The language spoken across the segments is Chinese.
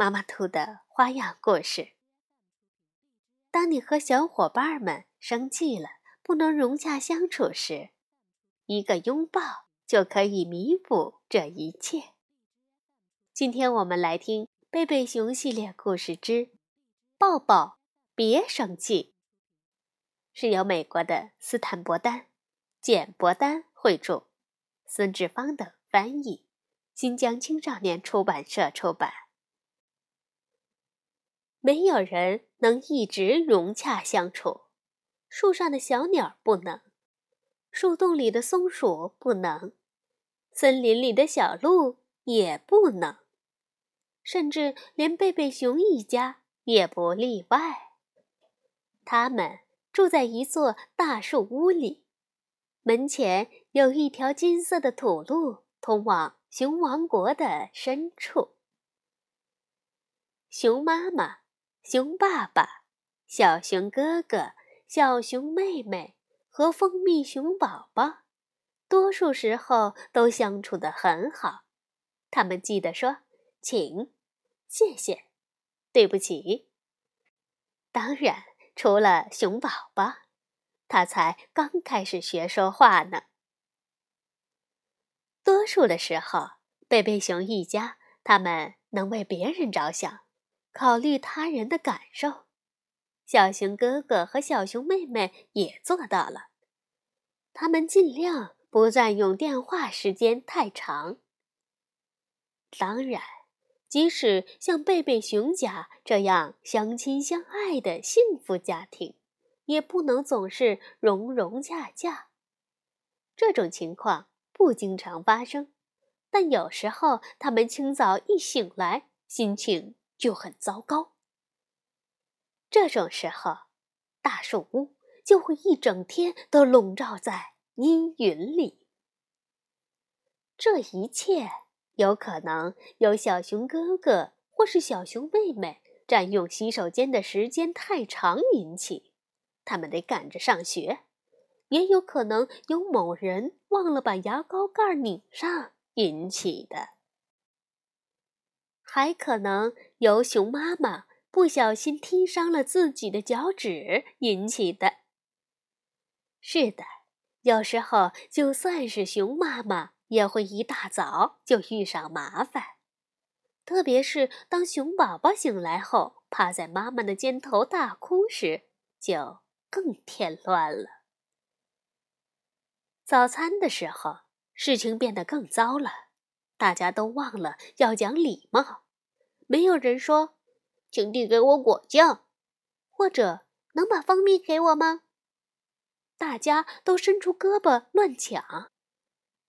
妈妈兔的花样故事。当你和小伙伴们生气了，不能融洽相处时，一个拥抱就可以弥补这一切。今天我们来听《贝贝熊系列故事之抱抱别生气》，是由美国的斯坦伯丹、简伯丹绘著，孙志芳等翻译，新疆青少年出版社出版。没有人能一直融洽相处，树上的小鸟不能，树洞里的松鼠不能，森林里的小鹿也不能，甚至连贝贝熊一家也不例外。他们住在一座大树屋里，门前有一条金色的土路，通往熊王国的深处。熊妈妈。熊爸爸、小熊哥哥、小熊妹妹和蜂蜜熊宝宝，多数时候都相处得很好。他们记得说“请”“谢谢”“对不起”。当然，除了熊宝宝，他才刚开始学说话呢。多数的时候，贝贝熊一家，他们能为别人着想。考虑他人的感受，小熊哥哥和小熊妹妹也做到了。他们尽量不占用电话时间太长。当然，即使像贝贝熊家这样相亲相爱的幸福家庭，也不能总是融融洽洽。这种情况不经常发生，但有时候他们清早一醒来，心情。就很糟糕。这种时候，大树屋就会一整天都笼罩在阴云里。这一切有可能由小熊哥哥或是小熊妹妹占用洗手间的时间太长引起，他们得赶着上学；也有可能由某人忘了把牙膏盖拧上引起的。还可能由熊妈妈不小心踢伤了自己的脚趾引起的。是的，有时候就算是熊妈妈，也会一大早就遇上麻烦。特别是当熊宝宝醒来后，趴在妈妈的肩头大哭时，就更添乱了。早餐的时候，事情变得更糟了。大家都忘了要讲礼貌，没有人说“请递给我果酱”，或者“能把蜂蜜给我吗？”大家都伸出胳膊乱抢。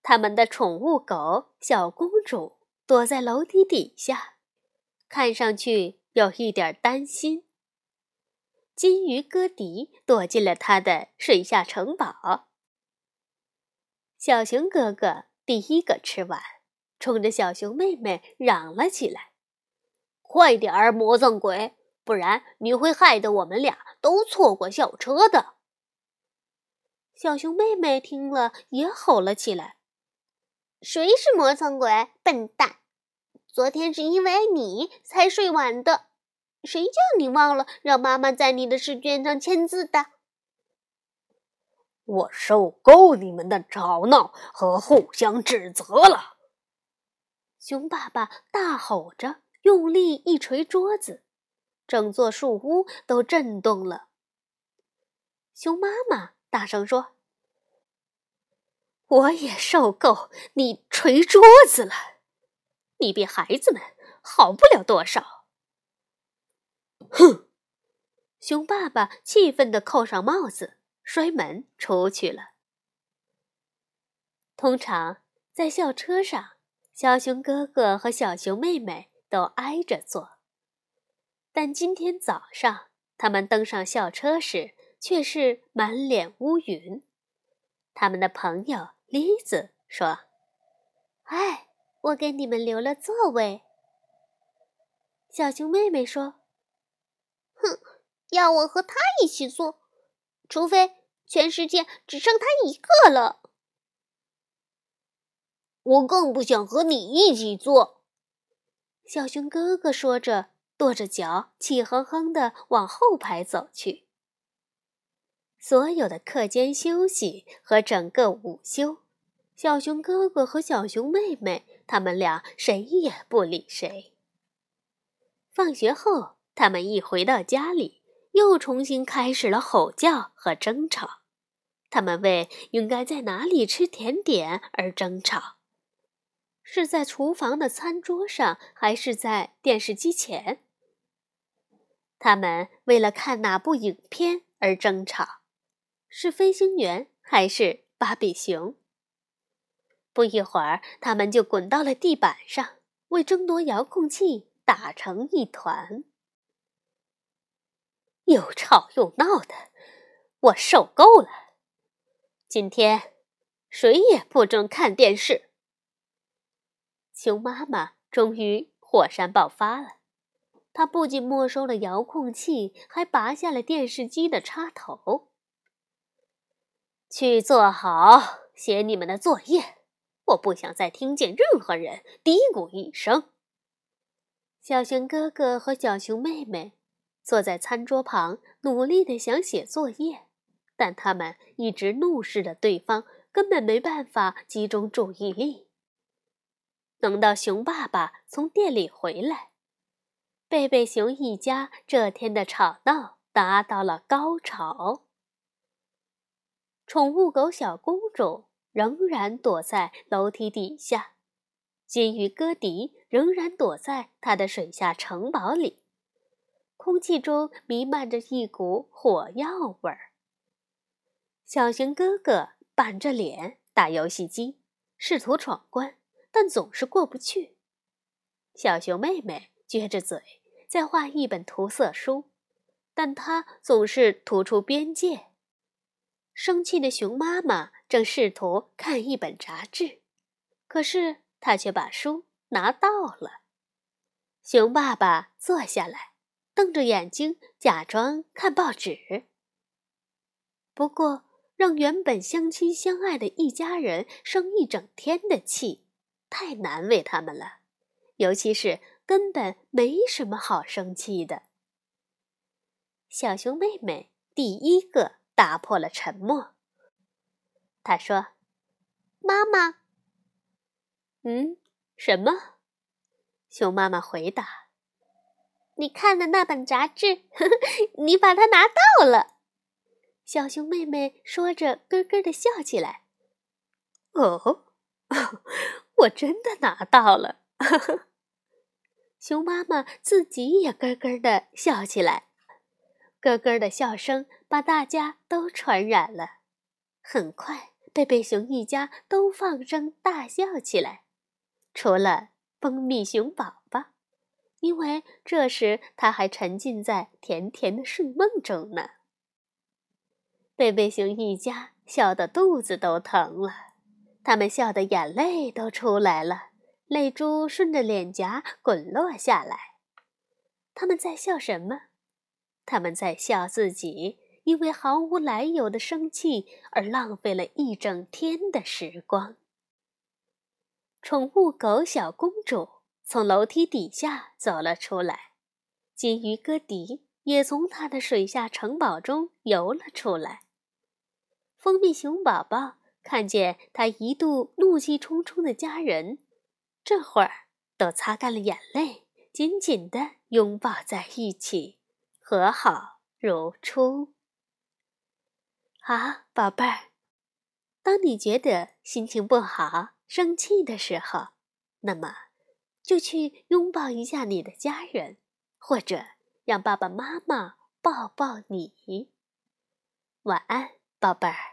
他们的宠物狗小公主躲在楼梯底下，看上去有一点担心。金鱼哥迪躲进了他的水下城堡。小熊哥哥第一个吃完。冲着小熊妹妹嚷了起来：“快点儿，魔藏鬼，不然你会害得我们俩都错过校车的。”小熊妹妹听了也吼了起来：“谁是魔藏鬼？笨蛋！昨天是因为你才睡晚的，谁叫你忘了让妈妈在你的试卷上签字的？”我受够你们的吵闹和互相指责了。熊爸爸大吼着，用力一捶桌子，整座树屋都震动了。熊妈妈大声说：“我也受够你捶桌子了，你比孩子们好不了多少。”哼！熊爸爸气愤地扣上帽子，摔门出去了。通常在校车上。小熊哥哥和小熊妹妹都挨着坐，但今天早上他们登上校车时，却是满脸乌云。他们的朋友栗子说：“哎，我给你们留了座位。”小熊妹妹说：“哼，要我和他一起坐，除非全世界只剩他一个了。”我更不想和你一起坐。”小熊哥哥说着，跺着脚，气哼哼地往后排走去。所有的课间休息和整个午休，小熊哥哥和小熊妹妹他们俩谁也不理谁。放学后，他们一回到家里，又重新开始了吼叫和争吵。他们为应该在哪里吃甜点而争吵。是在厨房的餐桌上，还是在电视机前？他们为了看哪部影片而争吵，是飞行员还是芭比熊？不一会儿，他们就滚到了地板上，为争夺遥控器打成一团，又吵又闹的，我受够了。今天，谁也不准看电视。熊妈妈终于火山爆发了，她不仅没收了遥控器，还拔下了电视机的插头。去做好，写你们的作业。我不想再听见任何人嘀咕一声。小熊哥哥和小熊妹妹坐在餐桌旁，努力的想写作业，但他们一直怒视着对方，根本没办法集中注意力。等到熊爸爸从店里回来，贝贝熊一家这天的吵闹达到了高潮。宠物狗小公主仍然躲在楼梯底下，金鱼哥迪仍然躲在他的水下城堡里，空气中弥漫着一股火药味儿。小熊哥哥板着脸打游戏机，试图闯关。但总是过不去。小熊妹妹撅着嘴在画一本涂色书，但她总是涂出边界。生气的熊妈妈正试图看一本杂志，可是她却把书拿倒了。熊爸爸坐下来，瞪着眼睛假装看报纸。不过，让原本相亲相爱的一家人生一整天的气。太难为他们了，尤其是根本没什么好生气的。小熊妹妹第一个打破了沉默。她说：“妈妈。”“嗯，什么？”熊妈妈回答：“你看的那本杂志，你把它拿到了。”小熊妹妹说着，咯咯的笑起来。“哦。”我真的拿到了，熊妈妈自己也咯咯的笑起来，咯咯的笑声把大家都传染了。很快，贝贝熊一家都放声大笑起来，除了蜂蜜熊宝宝，因为这时他还沉浸在甜甜的睡梦中呢。贝贝熊一家笑得肚子都疼了。他们笑得眼泪都出来了，泪珠顺着脸颊滚落下来。他们在笑什么？他们在笑自己因为毫无来由的生气而浪费了一整天的时光。宠物狗小公主从楼梯底下走了出来，金鱼哥迪也从他的水下城堡中游了出来。蜂蜜熊宝宝。看见他一度怒气冲冲的家人，这会儿都擦干了眼泪，紧紧地拥抱在一起，和好如初。好，宝贝儿，当你觉得心情不好、生气的时候，那么就去拥抱一下你的家人，或者让爸爸妈妈抱抱你。晚安，宝贝儿。